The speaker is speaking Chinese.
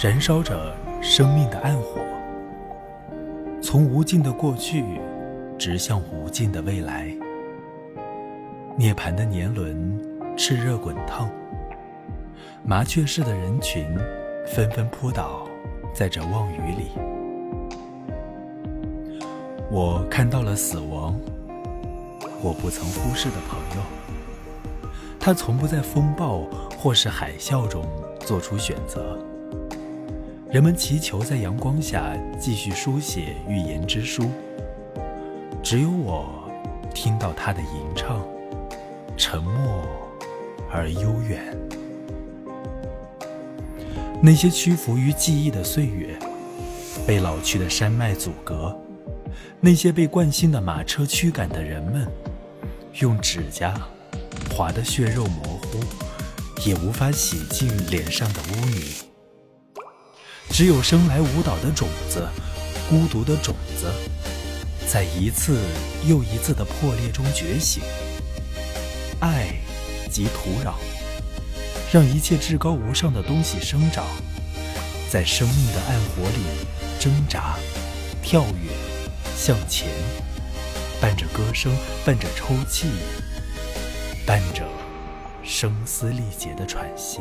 燃烧着生命的暗火，从无尽的过去直向无尽的未来。涅槃的年轮炽热滚烫，麻雀似的人群纷纷扑倒在这望雨里。我看到了死亡，我不曾忽视的朋友，他从不在风暴或是海啸中做出选择。人们祈求在阳光下继续书写预言之书，只有我听到他的吟唱，沉默而悠远。那些屈服于记忆的岁月，被老去的山脉阻隔；那些被惯性的马车驱赶的人们，用指甲划得血肉模糊，也无法洗净脸上的污泥。只有生来舞蹈的种子，孤独的种子，在一次又一次的破裂中觉醒。爱及土壤，让一切至高无上的东西生长，在生命的暗火里挣扎、跳跃、向前，伴着歌声，伴着抽泣，伴着声嘶力竭的喘息。